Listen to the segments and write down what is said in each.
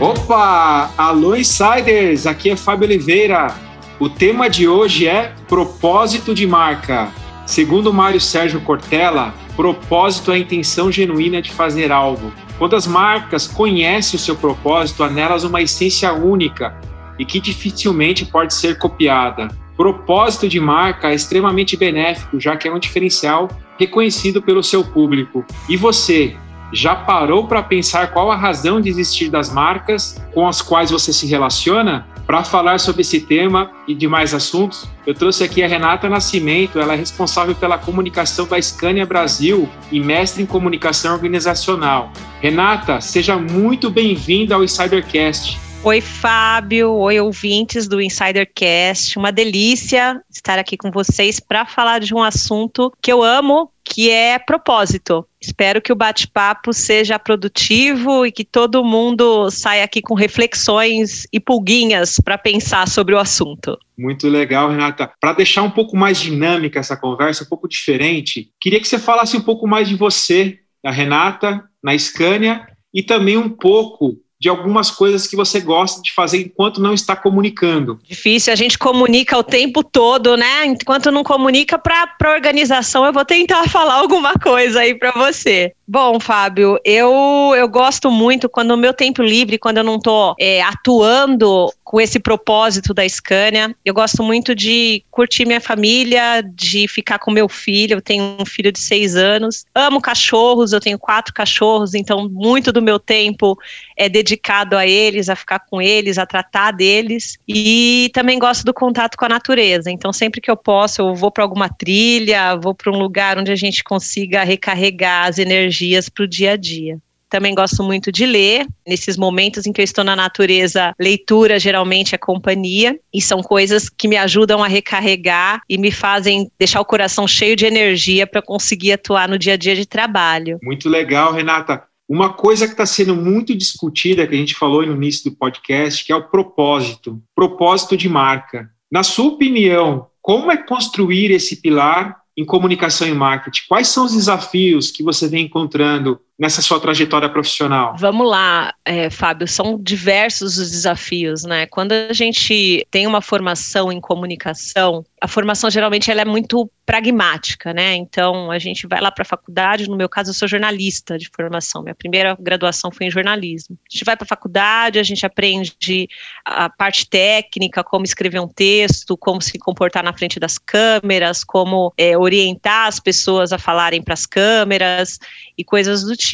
Opa! Alô, Insiders! Aqui é Fábio Oliveira. O tema de hoje é propósito de marca. Segundo Mário Sérgio Cortella, propósito é a intenção genuína de fazer algo. Quando as marcas conhecem o seu propósito, há nelas uma essência única e que dificilmente pode ser copiada. Propósito de marca é extremamente benéfico, já que é um diferencial reconhecido pelo seu público. E você, já parou para pensar qual a razão de existir das marcas com as quais você se relaciona? Para falar sobre esse tema e demais assuntos, eu trouxe aqui a Renata Nascimento, ela é responsável pela comunicação da Scania Brasil e mestre em comunicação organizacional. Renata, seja muito bem-vinda ao Insidercast. Oi, Fábio. Oi, ouvintes do Insidercast. Uma delícia estar aqui com vocês para falar de um assunto que eu amo, que é propósito. Espero que o bate-papo seja produtivo e que todo mundo saia aqui com reflexões e pulguinhas para pensar sobre o assunto. Muito legal, Renata. Para deixar um pouco mais dinâmica essa conversa, um pouco diferente, queria que você falasse um pouco mais de você, da Renata, na Scania, e também um pouco de algumas coisas que você gosta de fazer enquanto não está comunicando. Difícil, a gente comunica o tempo todo, né? Enquanto não comunica para a organização, eu vou tentar falar alguma coisa aí para você. Bom, Fábio, eu, eu gosto muito quando o meu tempo livre, quando eu não estou é, atuando com esse propósito da Scania, eu gosto muito de curtir minha família, de ficar com meu filho. Eu tenho um filho de seis anos. Amo cachorros, eu tenho quatro cachorros, então muito do meu tempo é dedicado a eles, a ficar com eles, a tratar deles. E também gosto do contato com a natureza. Então, sempre que eu posso, eu vou para alguma trilha, vou para um lugar onde a gente consiga recarregar as energias para o dia a dia. Também gosto muito de ler. Nesses momentos em que eu estou na natureza, leitura geralmente é companhia. E são coisas que me ajudam a recarregar e me fazem deixar o coração cheio de energia para conseguir atuar no dia a dia de trabalho. Muito legal, Renata. Uma coisa que está sendo muito discutida, que a gente falou no início do podcast, que é o propósito. Propósito de marca. Na sua opinião, como é construir esse pilar em comunicação e marketing? Quais são os desafios que você vem encontrando nessa sua trajetória profissional? Vamos lá, é, Fábio, são diversos os desafios, né? Quando a gente tem uma formação em comunicação, a formação geralmente ela é muito pragmática, né? Então a gente vai lá para a faculdade, no meu caso eu sou jornalista de formação, minha primeira graduação foi em jornalismo. A gente vai para a faculdade, a gente aprende a parte técnica, como escrever um texto, como se comportar na frente das câmeras, como é, orientar as pessoas a falarem para as câmeras e coisas do tipo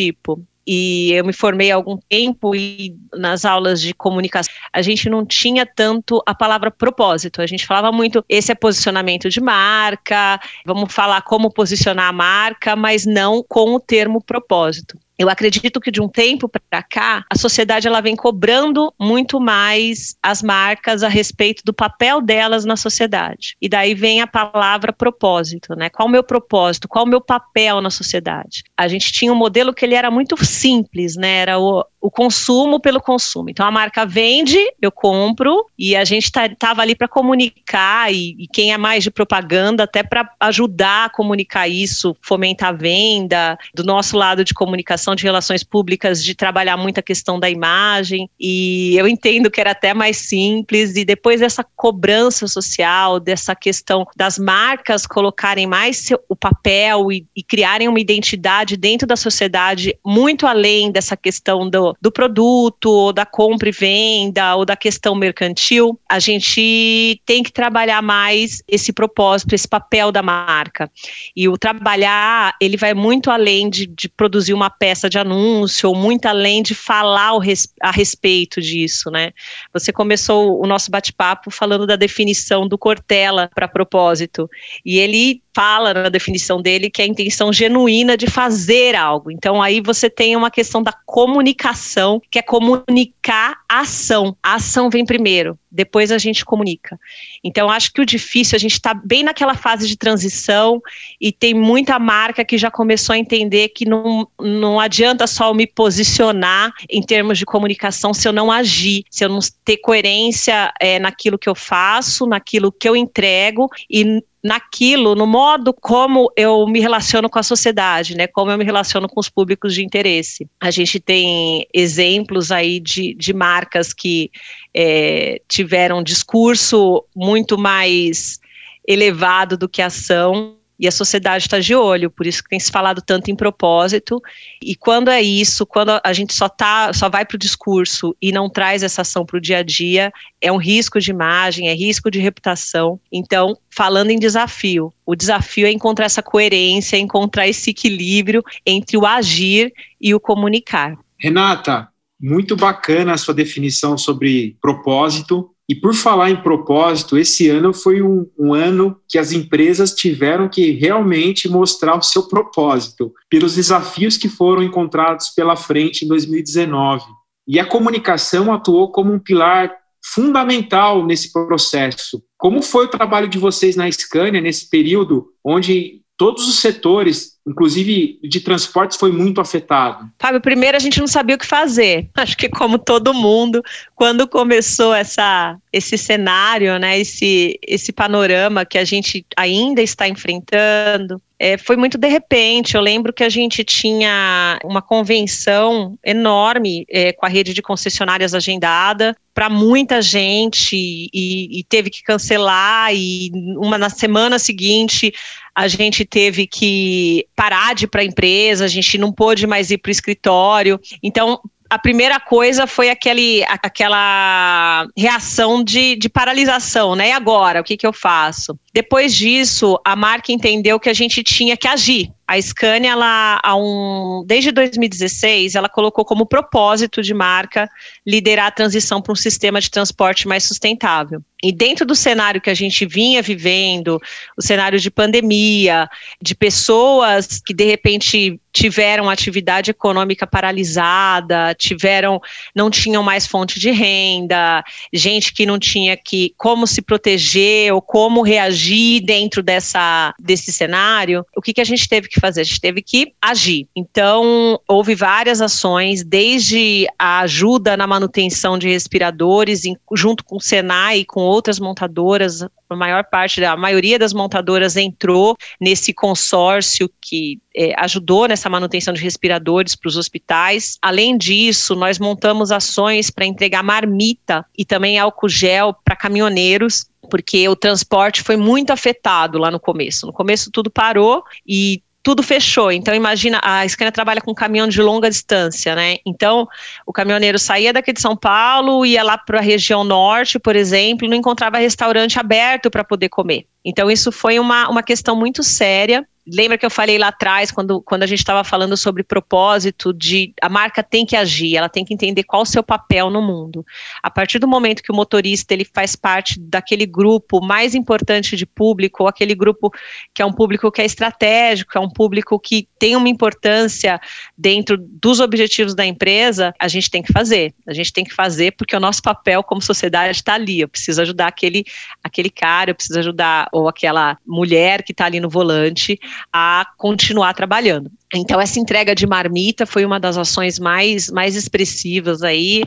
e eu me formei há algum tempo e nas aulas de comunicação a gente não tinha tanto a palavra propósito. A gente falava muito esse é posicionamento de marca, vamos falar como posicionar a marca, mas não com o termo propósito. Eu acredito que de um tempo para cá, a sociedade ela vem cobrando muito mais as marcas a respeito do papel delas na sociedade. E daí vem a palavra propósito, né? Qual o meu propósito? Qual o meu papel na sociedade? A gente tinha um modelo que ele era muito simples, né? Era o, o consumo pelo consumo. Então a marca vende, eu compro e a gente estava tá, ali para comunicar e, e, quem é mais de propaganda até para ajudar a comunicar isso, fomentar a venda, do nosso lado de comunicação de relações públicas de trabalhar muito a questão da imagem e eu entendo que era até mais simples e depois dessa cobrança social, dessa questão das marcas colocarem mais seu, o papel e, e criarem uma identidade dentro da sociedade muito além dessa questão do do, produto, ou da compra e venda, ou da questão mercantil, a gente tem que trabalhar mais esse propósito, esse papel da marca. E o trabalhar, ele vai muito além de, de produzir uma peça de anúncio, ou muito além de falar a respeito disso, né? Você começou o nosso bate-papo falando da definição do Cortella para propósito, e ele fala na definição dele que é a intenção genuína de fazer algo. Então aí você tem uma questão da comunicação, que é comunicar a ação. A ação vem primeiro. depois a gente comunica. Então, acho que o difícil, a gente está bem naquela fase de transição e tem muita marca que já começou a entender que não, não adianta só me posicionar em termos de comunicação se eu não agir, se eu não ter coerência é, naquilo que eu faço, naquilo que eu entrego e naquilo, no modo como eu me relaciono com a sociedade, né? Como eu me relaciono com os públicos de interesse. A gente tem exemplos aí de, de marcas que é, tiveram um discurso muito mais elevado do que ação e a sociedade está de olho, por isso que tem se falado tanto em propósito. E quando é isso, quando a gente só tá, só vai para o discurso e não traz essa ação para o dia a dia, é um risco de imagem, é risco de reputação. Então, falando em desafio, o desafio é encontrar essa coerência, encontrar esse equilíbrio entre o agir e o comunicar. Renata, muito bacana a sua definição sobre propósito. E por falar em propósito, esse ano foi um, um, ano que as empresas tiveram que realmente mostrar o seu propósito, pelos desafios que foram encontrados pela frente em 2019. E a comunicação atuou como um pilar fundamental nesse processo. Como foi o trabalho de vocês na Scania nesse período onde todos os setores inclusive de transportes, foi muito afetado? Fábio, primeiro a gente não sabia o que fazer. Acho que como todo mundo, quando começou essa, esse cenário, né, esse, esse panorama que a gente ainda está enfrentando, é, foi muito de repente. Eu lembro que a gente tinha uma convenção enorme é, com a rede de concessionárias agendada para muita gente e, e, teve que cancelar e uma na semana seguinte a gente teve que parar de ir para a empresa, a gente não pôde mais ir para o escritório. Então, a primeira coisa foi aquele, aquela reação de, de paralisação, né? E agora, o que, que eu faço? Depois disso, a marca entendeu que a gente tinha que agir. A Scania, ela, um, desde 2016, ela colocou como propósito de marca liderar a transição para um sistema de transporte mais sustentável. E dentro do cenário que a gente vinha vivendo, o cenário de pandemia, de pessoas que de repente tiveram atividade econômica paralisada, tiveram, não tinham mais fonte de renda, gente que não tinha que como se proteger ou como reagir dentro dessa desse cenário, o que, que a gente teve que fazer? A gente teve que agir. Então, houve várias ações, desde a ajuda na manutenção de respiradores, em, junto com o Senai e com outras montadoras, a maior parte, a maioria das montadoras entrou nesse consórcio que é, ajudou nessa manutenção de respiradores para os hospitais. Além disso, nós montamos ações para entregar marmita e também álcool gel para caminhoneiros porque o transporte foi muito afetado lá no começo. No começo tudo parou e tudo fechou. Então, imagina, a Scania trabalha com caminhão de longa distância, né? Então, o caminhoneiro saía daqui de São Paulo, ia lá para a região norte, por exemplo, não encontrava restaurante aberto para poder comer. Então, isso foi uma, uma questão muito séria lembra que eu falei lá atrás, quando, quando a gente estava falando sobre propósito, de a marca tem que agir, ela tem que entender qual o seu papel no mundo. A partir do momento que o motorista ele faz parte daquele grupo mais importante de público, ou aquele grupo que é um público que é estratégico, é um público que tem uma importância dentro dos objetivos da empresa, a gente tem que fazer. A gente tem que fazer porque o nosso papel como sociedade está ali. Eu preciso ajudar aquele, aquele cara, eu preciso ajudar ou aquela mulher que está ali no volante a continuar trabalhando. Então, essa entrega de marmita foi uma das ações mais, mais expressivas aí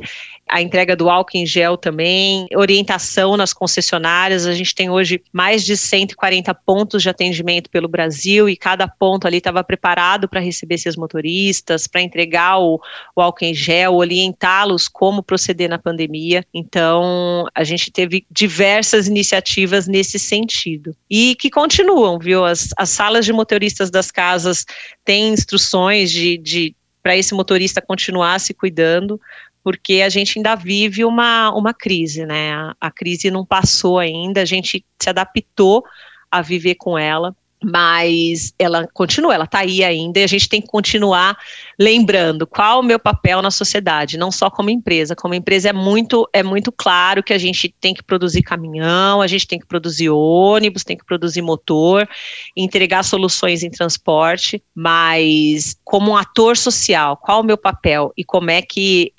a entrega do álcool em gel também, orientação nas concessionárias. A gente tem hoje mais de 140 pontos de atendimento pelo Brasil e cada ponto ali estava preparado para receber esses motoristas, para entregar o, o álcool em gel, orientá-los como proceder na pandemia. Então, a gente teve diversas iniciativas nesse sentido. E que continuam, viu? As, as salas de motoristas das casas têm instruções de, de para esse motorista continuar se cuidando, porque a gente ainda vive uma, uma crise, né? A, a crise não passou ainda, a gente se adaptou a viver com ela. Mas ela continua, ela está aí ainda e a gente tem que continuar lembrando qual o meu papel na sociedade, não só como empresa. Como empresa é muito, é muito claro que a gente tem que produzir caminhão, a gente tem que produzir ônibus, tem que produzir motor, entregar soluções em transporte, mas como um ator social, qual o meu papel e como é que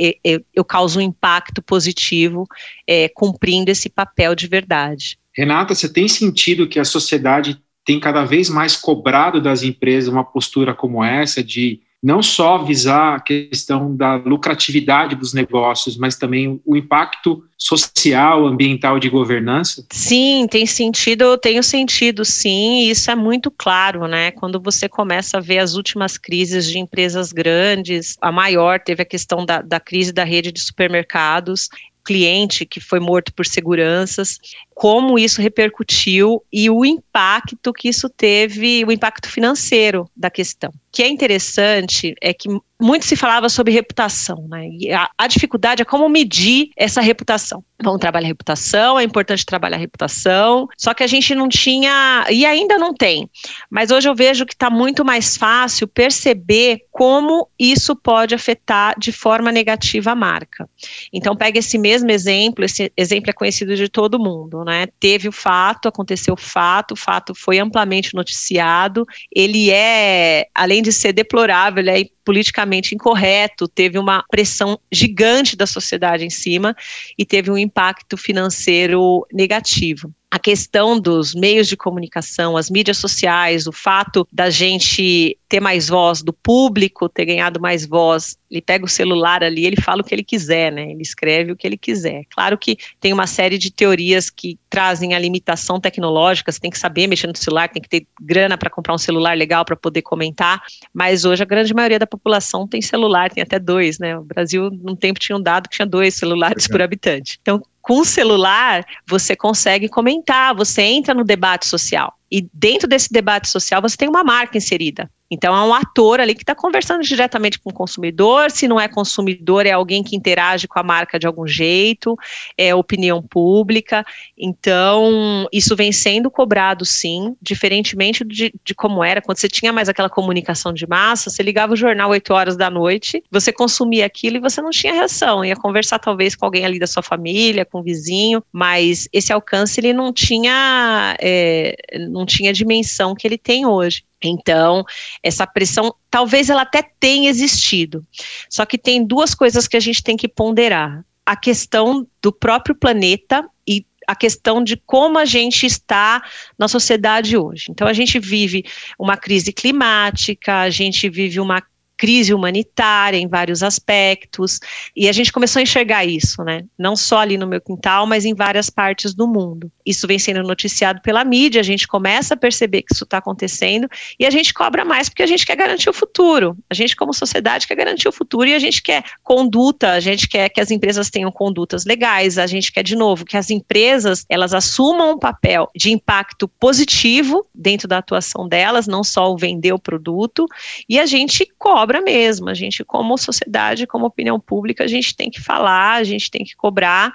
eu, causo um impacto positivo é, cumprindo esse papel de verdade. Renata, você tem sentido que a sociedade tem cada vez mais cobrado das empresas uma postura como essa de não só visar a questão da lucratividade dos negócios, mas também o impacto social, ambiental de governança? Sim, tem sentido, tenho sentido sim, e isso é muito claro, né? Quando você começa a ver as últimas crises de empresas grandes, a maior teve a questão da, da crise da rede de supermercados, cliente que foi morto por seguranças, como isso repercutiu e o impacto que isso teve, o impacto financeiro da questão. O que é interessante é que muito se falava sobre reputação, né? E a, a dificuldade é como medir essa reputação. Vamos trabalhar a reputação, é importante trabalhar a reputação, só que a gente não tinha, e ainda não tem, mas hoje eu vejo que está muito mais fácil perceber como isso pode afetar de forma negativa a marca. Então, pega esse mesmo exemplo, esse exemplo é conhecido de todo mundo, né? Teve o fato, aconteceu o fato, o fato foi amplamente noticiado, ele é, além de ser deplorável, ele é politicamente incorreto, teve uma pressão gigante da sociedade em cima e teve um impacto financeiro negativo. A questão dos meios de comunicação, as mídias sociais, o fato da gente ter mais voz, do público ter ganhado mais voz, ele pega o celular ali, ele fala o que ele quiser, né? Ele escreve o que ele quiser. Claro que tem uma série de teorias que trazem a limitação tecnológica, você tem que saber mexer no celular, tem que ter grana para comprar um celular legal para poder comentar, mas hoje a grande maioria da população tem celular, tem até dois, né? O Brasil, num tempo, tinha um dado que tinha dois celulares por habitante. Então, com o celular, você consegue comentar, você entra no debate social. E dentro desse debate social, você tem uma marca inserida. Então, é um ator ali que está conversando diretamente com o consumidor. Se não é consumidor, é alguém que interage com a marca de algum jeito, é opinião pública. Então, isso vem sendo cobrado, sim, diferentemente de, de como era. Quando você tinha mais aquela comunicação de massa, você ligava o jornal 8 horas da noite, você consumia aquilo e você não tinha reação. Ia conversar, talvez, com alguém ali da sua família, com vizinho, mas esse alcance ele não tinha, é, não tinha a dimensão que ele tem hoje. Então, essa pressão, talvez ela até tenha existido. Só que tem duas coisas que a gente tem que ponderar: a questão do próprio planeta e a questão de como a gente está na sociedade hoje. Então, a gente vive uma crise climática, a gente vive uma crise humanitária em vários aspectos, e a gente começou a enxergar isso, né? Não só ali no meu quintal, mas em várias partes do mundo. Isso vem sendo noticiado pela mídia, a gente começa a perceber que isso está acontecendo e a gente cobra mais porque a gente quer garantir o futuro. A gente, como sociedade, quer garantir o futuro e a gente quer conduta, a gente quer que as empresas tenham condutas legais, a gente quer, de novo, que as empresas elas assumam um papel de impacto positivo dentro da atuação delas, não só o vender o produto, e a gente cobra cobra mesmo. A gente, como sociedade, como opinião pública, a gente tem que falar, a gente tem que cobrar.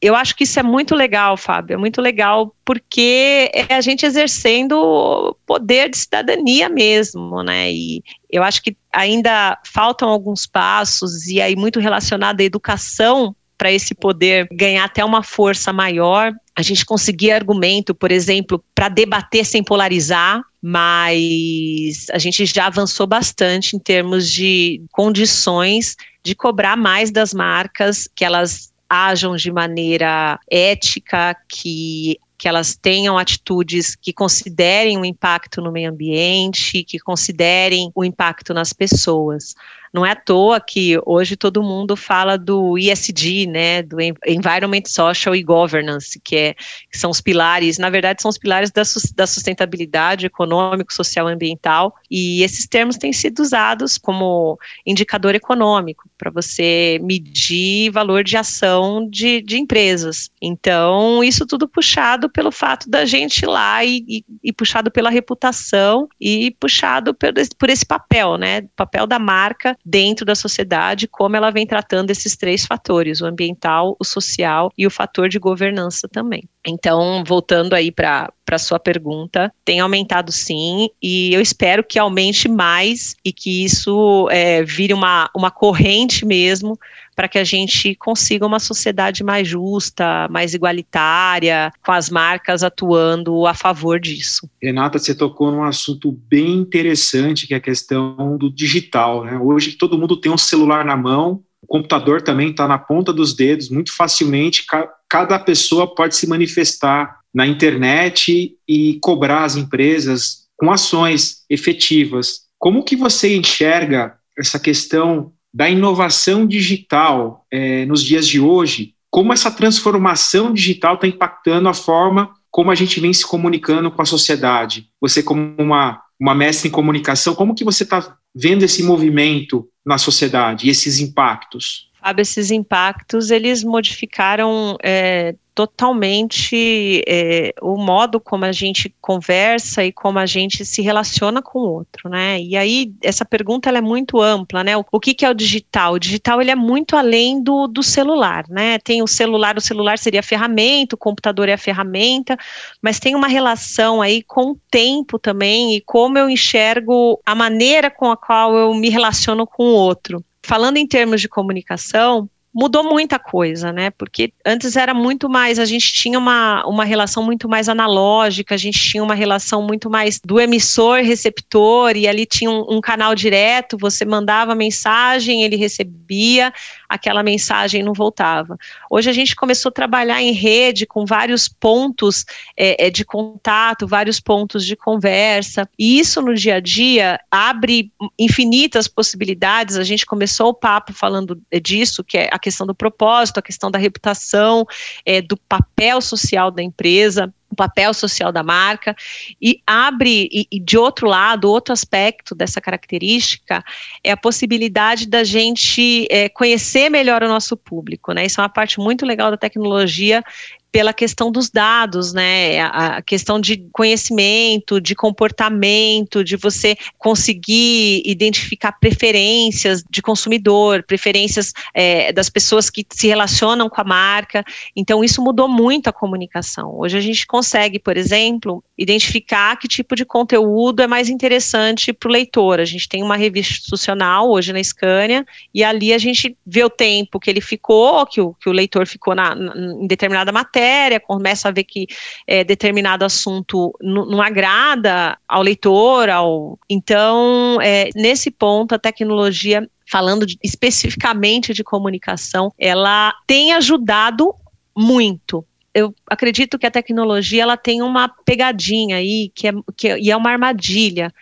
Eu acho que isso é muito legal, Fábio, é muito legal porque é a gente exercendo poder de cidadania mesmo, né? E eu acho que ainda faltam alguns passos, e aí muito relacionado à educação para esse poder ganhar até uma força maior, a gente conseguir argumento, por exemplo, para debater sem polarizar, mas a gente já avançou bastante em termos de condições de cobrar mais das marcas, que elas ajam de maneira ética, que que elas tenham atitudes que considerem o impacto no meio ambiente, que considerem o impacto nas pessoas. Não é à toa que hoje todo mundo fala do ESG, né, do Environment, Social e Governance, que, é, que são os pilares, na verdade são os pilares da, da sustentabilidade econômico, social e ambiental, e esses termos têm sido usados como indicador econômico, para você medir valor de ação de, de empresas. Então, isso tudo puxado pelo fato da gente ir lá e, e, e puxado pela reputação e puxado por, por esse papel, né, papel da marca dentro da sociedade, como ela vem tratando esses três fatores: o ambiental, o social e o fator de governança também. Então, voltando aí para a sua pergunta, tem aumentado sim, e eu espero que aumente mais e que isso é, vire uma, uma corrente mesmo para que a gente consiga uma sociedade mais justa, mais igualitária, com as marcas atuando a favor disso. Renata, você tocou num assunto bem interessante, que é a questão do digital. Né? Hoje todo mundo tem um celular na mão, o computador também está na ponta dos dedos, muito facilmente cada pessoa pode se manifestar na internet e cobrar as empresas com ações efetivas. Como que você enxerga essa questão da inovação digital é, nos dias de hoje? Como essa transformação digital está impactando a forma como a gente vem se comunicando com a sociedade? Você como uma, uma mestre em comunicação, como que você está vendo esse movimento na sociedade e esses impactos? Fábio, esses impactos, eles modificaram é, totalmente é, o modo como a gente conversa e como a gente se relaciona com o outro, né? E aí essa pergunta é muito ampla, né? O, o que, que é o digital? O digital ele é muito além do, do celular, né? Tem o celular, o celular seria a ferramenta, o computador é a ferramenta, mas tem uma relação aí com o tempo também e como eu enxergo a maneira com a qual eu me relaciono com o outro. Falando em termos de comunicação, mudou muita coisa, né? Porque antes era muito mais, a gente tinha uma, uma relação muito mais analógica, a gente tinha uma relação muito mais do emissor-receptor, e ali tinha um, um, canal direto, você mandava mensagem, ele recebia, aquela mensagem não voltava. Hoje a gente começou a trabalhar em rede com vários pontos é, é de contato, vários pontos de conversa, e isso no dia a dia abre infinitas possibilidades. A gente começou o papo falando disso, que é a questão do propósito, a questão da reputação, é, do papel social da empresa o papel social da marca e abre e, e, de outro lado outro aspecto dessa característica é a possibilidade da gente é, conhecer melhor o nosso público, né? Isso é uma parte muito legal da tecnologia pela questão dos dados, né? A questão de conhecimento, de comportamento, de você conseguir identificar preferências de consumidor, preferências é, das pessoas que se relacionam com a marca. Então, isso mudou muito a comunicação. Hoje a gente consegue, por exemplo, identificar que tipo de conteúdo é mais interessante para o leitor. A gente tem uma revista institucional hoje na Scania e ali a gente vê o tempo que ele ficou, que o, que o leitor ficou na, na, em determinada matéria matéria, começa a ver que é, determinado assunto não agrada ao leitor, ao então é, nesse ponto a tecnologia falando de, especificamente de comunicação, ela tem ajudado muito. Eu acredito que a tecnologia ela tem uma pegadinha aí que é, que é, e é uma armadilha,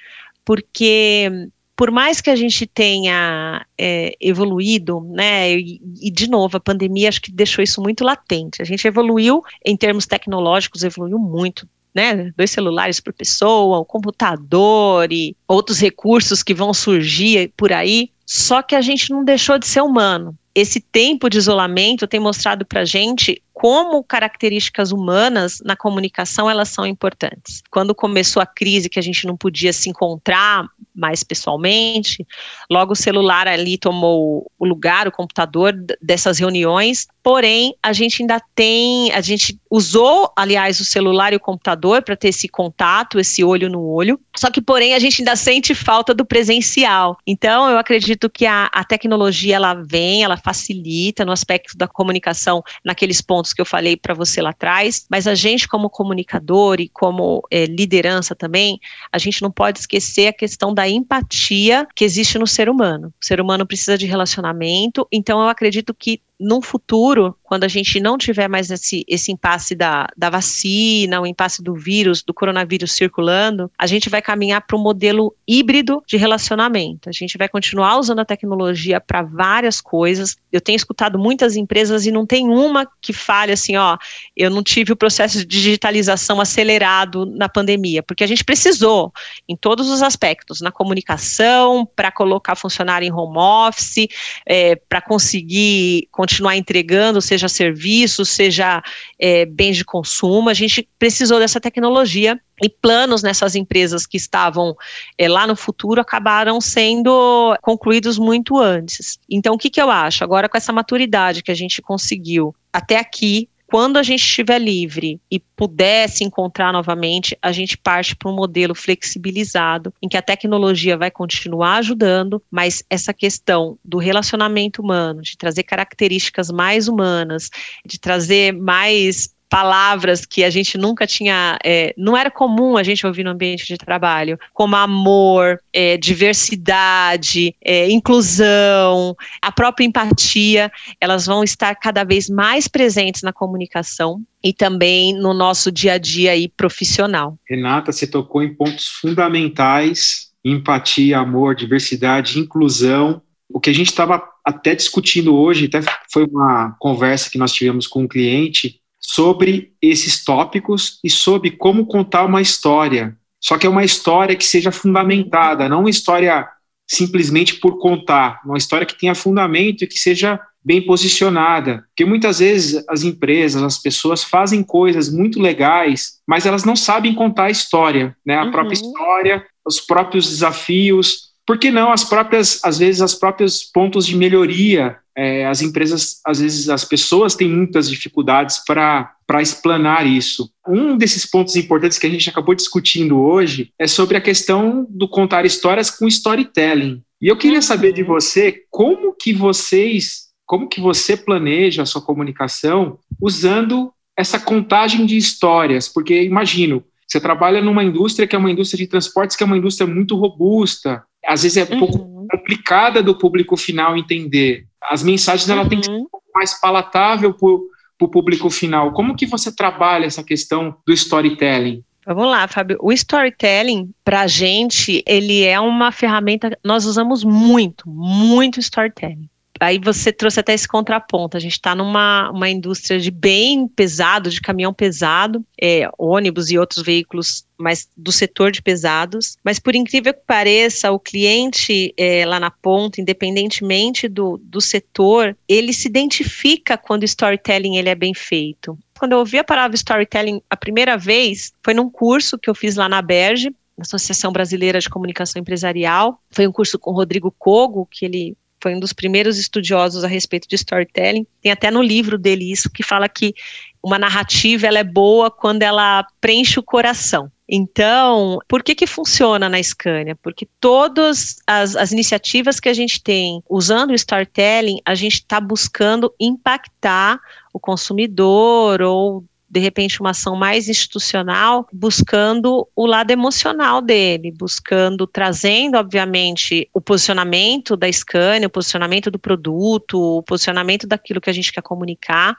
porque por mais que a gente tenha é, evoluído, né, e, e, de novo, a pandemia acho que deixou isso muito latente. A gente evoluiu em termos tecnológicos, evoluiu muito. Né, dois celulares por pessoa, o computador e outros recursos que vão surgir por aí. Só que a gente não deixou de ser humano. Esse tempo de isolamento tem mostrado para gente como características humanas na comunicação elas são importantes. Quando começou a crise que a gente não podia se encontrar mais pessoalmente, logo o celular ali tomou o lugar, o computador dessas reuniões, porém a gente ainda tem, a gente usou, aliás, o celular e o computador para ter esse contato, esse olho no olho, só que porém a gente ainda sente falta do presencial. Então eu acredito que a, a tecnologia ela vem, ela facilita no aspecto da comunicação naqueles pontos que eu falei para você lá atrás, mas a gente, como comunicador e como é, liderança também, a gente não pode esquecer a questão da empatia que existe no ser humano. O ser humano precisa de relacionamento, então eu acredito que num futuro, quando a gente não tiver mais esse, esse impasse da, da vacina, o impasse do vírus, do coronavírus circulando, a gente vai caminhar para um modelo híbrido de relacionamento. A gente vai continuar usando a tecnologia para várias coisas. Eu tenho escutado muitas empresas e não tem uma que fale assim, ó, eu não tive o processo de digitalização acelerado na pandemia, porque a gente precisou em todos os aspectos, na comunicação, para colocar funcionário em home office, é, para conseguir continuar entregando, seja serviço, seja é, bens de consumo. A gente precisou dessa tecnologia e planos nessas empresas que estavam é, lá no futuro acabaram sendo concluídos muito antes. Então, o que, que eu acho? Agora, com essa maturidade que a gente conseguiu até aqui, quando a gente estiver livre e puder se encontrar novamente, a gente parte para um modelo flexibilizado, em que a tecnologia vai continuar ajudando, mas essa questão do relacionamento humano, de trazer características mais humanas, de trazer mais palavras que a gente nunca tinha, é, não era comum a gente ouvir no ambiente de trabalho, como amor, é, diversidade, é, inclusão, a própria empatia, elas vão estar cada vez mais presentes na comunicação e também no nosso dia a dia aí profissional. Renata, você tocou em pontos fundamentais: empatia, amor, diversidade, inclusão. O que a gente estava até discutindo hoje, até foi uma conversa que nós tivemos com um cliente, sobre esses tópicos e sobre como contar uma história. Só que é uma história que seja fundamentada, não uma história simplesmente por contar, uma história que tenha fundamento e que seja bem posicionada. Porque muitas vezes as empresas, as pessoas fazem coisas muito legais, mas elas não sabem contar a história, né? A uhum. própria história, os próprios desafios, por que não as próprias, às vezes, as próprios pontos de melhoria? É, as empresas, às vezes, as pessoas têm muitas dificuldades para explanar isso. Um desses pontos importantes que a gente acabou discutindo hoje é sobre a questão do contar histórias com storytelling. E eu queria saber de uhum. você como que vocês, como que você planeja a sua comunicação usando essa contagem de histórias, porque imagino, você trabalha numa indústria que é uma indústria de transportes, que é uma indústria muito robusta, às vezes é um pouco uhum. complicada do público final entender. As mensagens ela uhum. tem que ser um pouco mais palatável para o público final. Como que você trabalha essa questão do storytelling? Vamos lá, Fábio. O storytelling, para a gente, ele é uma ferramenta. Nós usamos muito, muito storytelling aí você trouxe até esse contraponto. A gente está numa uma indústria de bem pesado, de caminhão pesado, é, ônibus e outros veículos, mas do setor de pesados. Mas por incrível que pareça, o cliente é, lá na ponta, independentemente do, do setor, ele se identifica quando o storytelling ele é bem feito. Quando eu ouvi a palavra storytelling a primeira vez, foi num curso que eu fiz lá na Berge, Associação Brasileira de Comunicação Empresarial. Foi um curso com o Rodrigo Cogo, que ele foi um dos primeiros estudiosos a respeito de storytelling. Tem até no livro dele isso que fala que uma narrativa ela é boa quando ela preenche o coração. Então, por que que funciona na Scania? Porque todas as, as iniciativas que a gente tem usando o storytelling, a gente está buscando impactar o consumidor ou de repente, uma ação mais institucional, buscando o lado emocional dele, buscando, trazendo, obviamente, o posicionamento da Scania, o posicionamento do produto, o posicionamento daquilo que a gente quer comunicar,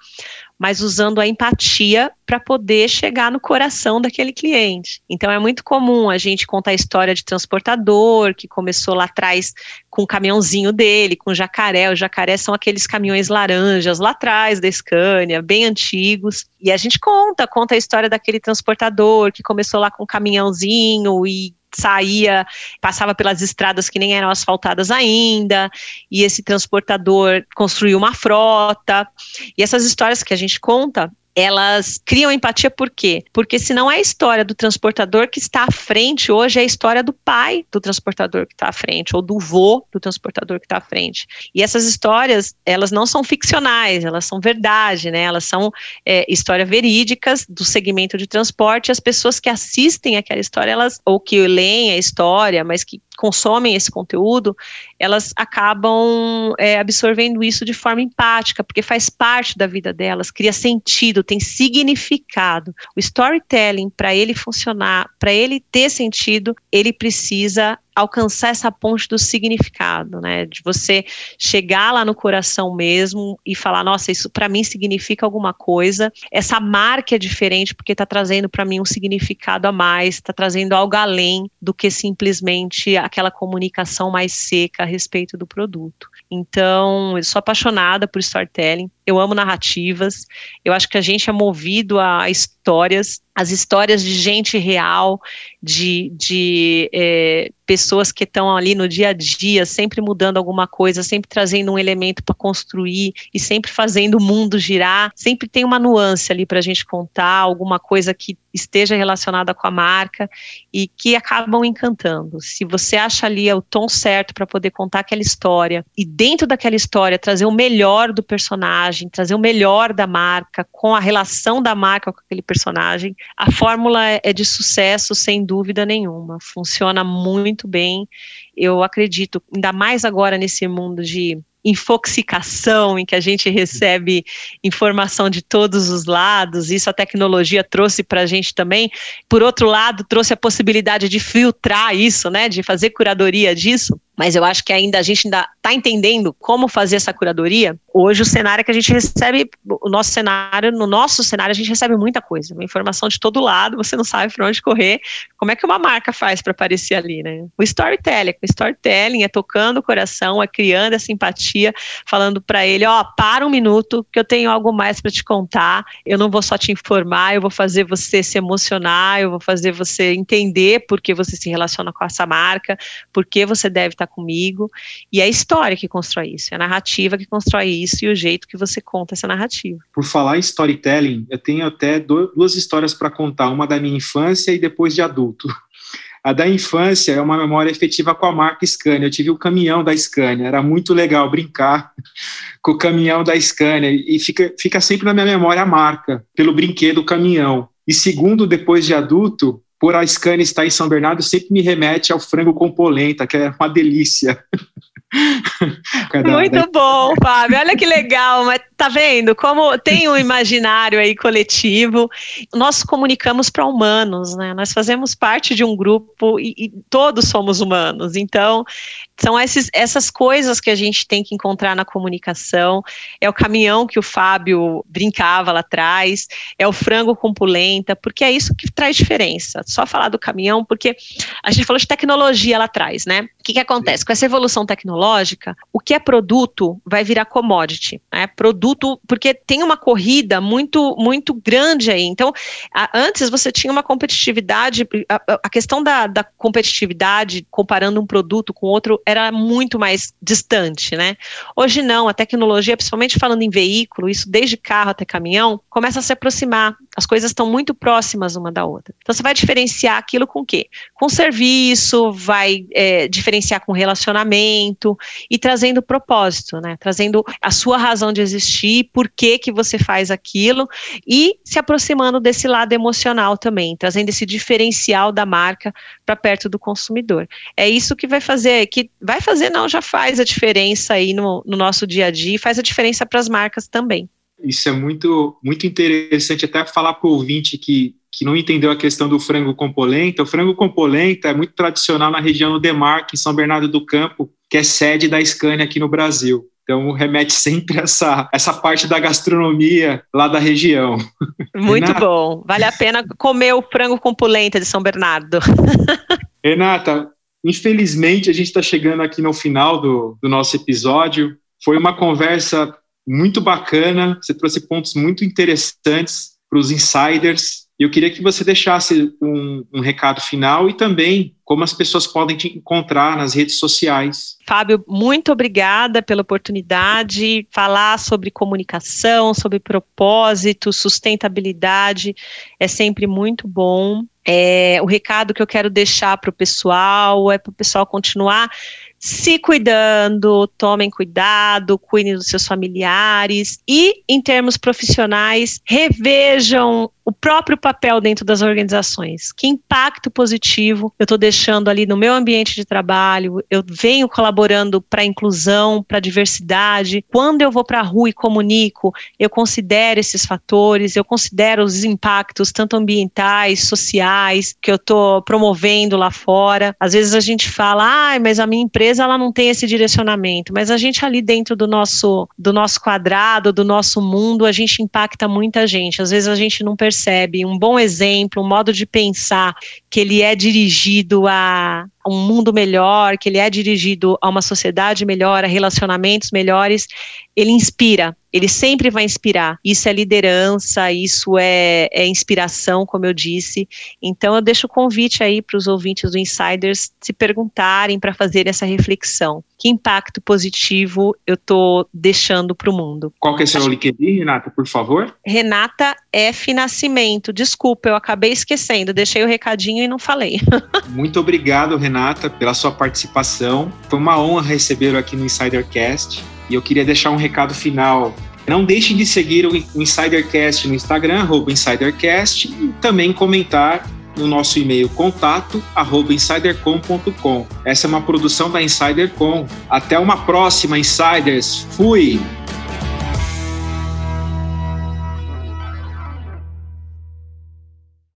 mas usando a empatia para poder chegar no coração daquele cliente. Então é muito comum a gente contar a história de transportador que começou lá atrás com o caminhãozinho dele, com o jacaré. O jacaré são aqueles caminhões laranjas lá atrás da Scania, bem antigos. E a gente conta, conta a história daquele transportador que começou lá com um caminhãozinho e saía, passava pelas estradas que nem eram asfaltadas ainda, e esse transportador construiu uma frota. E essas histórias que a gente conta, elas criam empatia por quê? Porque se não é a história do transportador que está à frente, hoje é a história do pai do transportador que está à frente, ou do vô do transportador que está à frente. E essas histórias, elas não são ficcionais, elas são verdade, né? Elas são é, histórias verídicas do segmento de transporte. As pessoas que assistem aquela história, elas, ou que leem a história, mas que consomem esse conteúdo, elas acabam é, absorvendo isso de forma empática, porque faz parte da vida delas, cria sentido, tem significado. O storytelling, para ele funcionar, para ele ter sentido, ele precisa alcançar essa ponte do significado, né? De você chegar lá no coração mesmo e falar, nossa, isso para mim significa alguma coisa. Essa marca é diferente porque está trazendo para mim um significado a mais, está trazendo algo além do que simplesmente aquela comunicação mais seca a respeito do produto. Então, eu sou apaixonada por storytelling, eu amo narrativas, eu acho que a gente é movido a histórias as histórias de gente real, de, de é, pessoas que estão ali no dia a dia, sempre mudando alguma coisa, sempre trazendo um elemento para construir e sempre fazendo o mundo girar. Sempre tem uma nuance ali para a gente contar, alguma coisa que esteja relacionada com a marca e que acabam encantando. Se você acha ali o tom certo para poder contar aquela história e dentro daquela história trazer o melhor do personagem, trazer o melhor da marca com a relação da marca com aquele personagem, a fórmula é de sucesso sem dúvida nenhuma. Funciona muito bem. Eu acredito, ainda mais agora nesse mundo de infoxicação em que a gente recebe informação de todos os lados, isso a tecnologia trouxe para a gente também. Por outro lado, trouxe a possibilidade de filtrar isso, né, de fazer curadoria disso mas eu acho que ainda a gente ainda está entendendo como fazer essa curadoria. Hoje o cenário é que a gente recebe, o nosso cenário, no nosso cenário a gente recebe muita coisa, informação de todo lado, você não sabe para onde correr. Como é que uma marca faz para aparecer ali, né? O storytelling, o storytelling é tocando o coração, é criando essa empatia, falando para ele, ó, oh, para um minuto que eu tenho algo mais para te contar. Eu não vou só te informar, eu vou fazer você se emocionar, eu vou fazer você entender por que você se relaciona com essa marca, por que você deve estar tá comigo. E é a história que constrói isso, é a narrativa que constrói isso e o jeito que você conta essa narrativa. Por falar em storytelling, eu tenho até duas histórias para contar, uma da minha infância e depois de adulto. A da infância é uma memória efetiva com a marca Scania. Eu tive o caminhão da Scania, era muito legal brincar com o caminhão da Scania e fica, fica sempre na minha memória a marca, pelo brinquedo caminhão. E segundo, depois de adulto, por a Scania estar em São Bernardo, sempre me remete ao frango com polenta, que é uma delícia. Muito bom, Fábio. Olha que legal, mas tá vendo como tem um imaginário aí coletivo. Nós comunicamos para humanos, né? Nós fazemos parte de um grupo e, e todos somos humanos. Então, são esses, essas coisas que a gente tem que encontrar na comunicação. É o caminhão que o Fábio brincava lá atrás, é o frango com polenta, porque é isso que traz diferença. Só falar do caminhão, porque a gente falou de tecnologia lá atrás, né? O que, que acontece? Com essa evolução tecnológica, o que é produto vai virar commodity, né? Produto, porque tem uma corrida muito, muito grande aí. Então, a, antes você tinha uma competitividade, a, a questão da, da competitividade, comparando um produto com outro, era muito mais distante, né? Hoje não, a tecnologia, principalmente falando em veículo, isso desde carro até caminhão, começa a se aproximar. As coisas estão muito próximas uma da outra. Então, você vai diferenciar aquilo com o quê? Com serviço, vai é, diferenciar diferenciar com relacionamento e trazendo propósito, né? Trazendo a sua razão de existir, por que que você faz aquilo e se aproximando desse lado emocional também, trazendo esse diferencial da marca para perto do consumidor. É isso que vai fazer, que vai fazer não, já faz a diferença aí no, no nosso dia a dia, faz a diferença para as marcas também. Isso é muito, muito interessante até falar para o ouvinte que que não entendeu a questão do frango com polenta, o frango com polenta é muito tradicional na região do Demarque, em São Bernardo do Campo, que é sede da Scania aqui no Brasil. Então, remete sempre a essa, essa parte da gastronomia lá da região. Muito Renata, bom. Vale a pena comer o frango com polenta de São Bernardo. Renata, infelizmente, a gente está chegando aqui no final do, do nosso episódio. Foi uma conversa muito bacana. Você trouxe pontos muito interessantes para os insiders. E eu queria que você deixasse um, um, recado final e também como as pessoas podem te encontrar nas redes sociais. Fábio, muito obrigada pela oportunidade. Falar sobre comunicação, sobre propósito, sustentabilidade é sempre muito bom. É, o recado que eu quero deixar para o pessoal é para o pessoal continuar se cuidando, tomem cuidado, cuidem dos seus familiares e, em termos profissionais, revejam o próprio papel dentro das organizações. Que impacto positivo eu estou deixando ali no meu ambiente de trabalho? Eu venho colaborando para a inclusão, para a diversidade. Quando eu vou para a rua e comunico, eu considero esses fatores, eu considero os impactos tanto ambientais, que eu estou promovendo lá fora. Às vezes a gente fala, ah, mas a minha empresa ela não tem esse direcionamento, mas a gente ali dentro do nosso, do nosso quadrado, do nosso mundo, a gente impacta muita gente. Às vezes a gente não percebe. Um bom exemplo, um modo de pensar que ele é dirigido a um mundo melhor, que ele é dirigido a uma sociedade melhor, a relacionamentos melhores, ele inspira, ele sempre vai inspirar. Isso é liderança, isso é, é inspiração, como eu disse. Então, eu deixo o convite aí para os ouvintes do Insiders se perguntarem para fazer essa reflexão. Que impacto positivo eu estou deixando para o mundo? Qual que é seu LinkedIn, Renata, por favor? Renata F. Nascimento. Desculpa, eu acabei esquecendo, deixei o recadinho e não falei. Muito obrigado, Renata, pela sua participação. Foi uma honra recebê-lo aqui no Insidercast. E eu queria deixar um recado final. Não deixem de seguir o Insidercast no Instagram, arroba Insidercast, e também comentar no nosso e-mail contato arroba insidercom.com. Essa é uma produção da Insidercom. Até uma próxima, Insiders. Fui!